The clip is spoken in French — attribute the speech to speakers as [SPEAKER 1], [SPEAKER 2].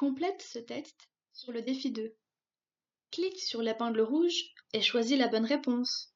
[SPEAKER 1] Complète ce texte sur le défi 2. Clique sur l'épingle rouge et choisis la bonne réponse.